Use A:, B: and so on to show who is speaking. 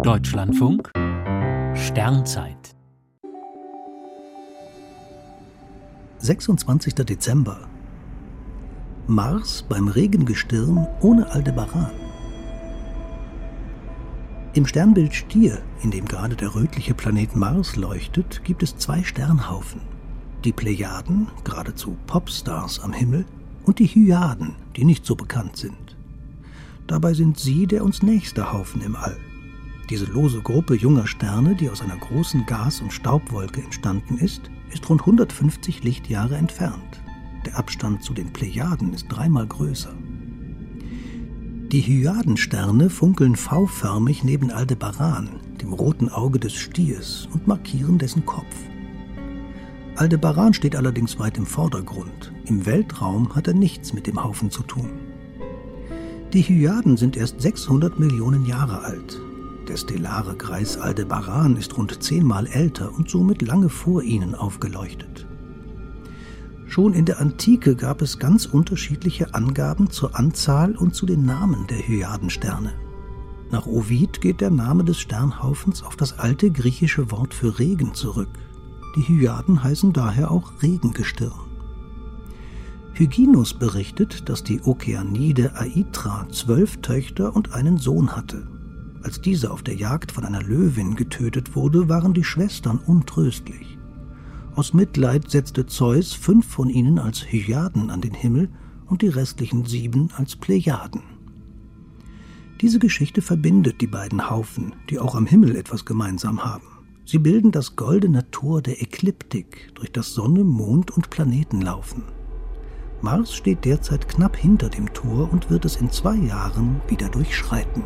A: Deutschlandfunk Sternzeit
B: 26. Dezember Mars beim Regengestirn ohne Aldebaran. Im Sternbild Stier, in dem gerade der rötliche Planet Mars leuchtet, gibt es zwei Sternhaufen. Die Plejaden, geradezu Popstars am Himmel, und die Hyaden, die nicht so bekannt sind. Dabei sind sie der uns nächste Haufen im All. Diese lose Gruppe junger Sterne, die aus einer großen Gas- und Staubwolke entstanden ist, ist rund 150 Lichtjahre entfernt. Der Abstand zu den Plejaden ist dreimal größer. Die Hyadensterne funkeln V-förmig neben Aldebaran, dem roten Auge des Stiers, und markieren dessen Kopf. Aldebaran steht allerdings weit im Vordergrund. Im Weltraum hat er nichts mit dem Haufen zu tun. Die Hyaden sind erst 600 Millionen Jahre alt. Der stellare Kreis Aldebaran ist rund zehnmal älter und somit lange vor ihnen aufgeleuchtet. Schon in der Antike gab es ganz unterschiedliche Angaben zur Anzahl und zu den Namen der Hyadensterne. Nach Ovid geht der Name des Sternhaufens auf das alte griechische Wort für Regen zurück. Die Hyaden heißen daher auch Regengestirn. Hyginus berichtet, dass die Okeanide Aitra zwölf Töchter und einen Sohn hatte. Als diese auf der Jagd von einer Löwin getötet wurde, waren die Schwestern untröstlich. Aus Mitleid setzte Zeus fünf von ihnen als Hyaden an den Himmel und die restlichen sieben als Plejaden. Diese Geschichte verbindet die beiden Haufen, die auch am Himmel etwas gemeinsam haben. Sie bilden das goldene Tor der Ekliptik, durch das Sonne, Mond und Planeten laufen. Mars steht derzeit knapp hinter dem Tor und wird es in zwei Jahren wieder durchschreiten.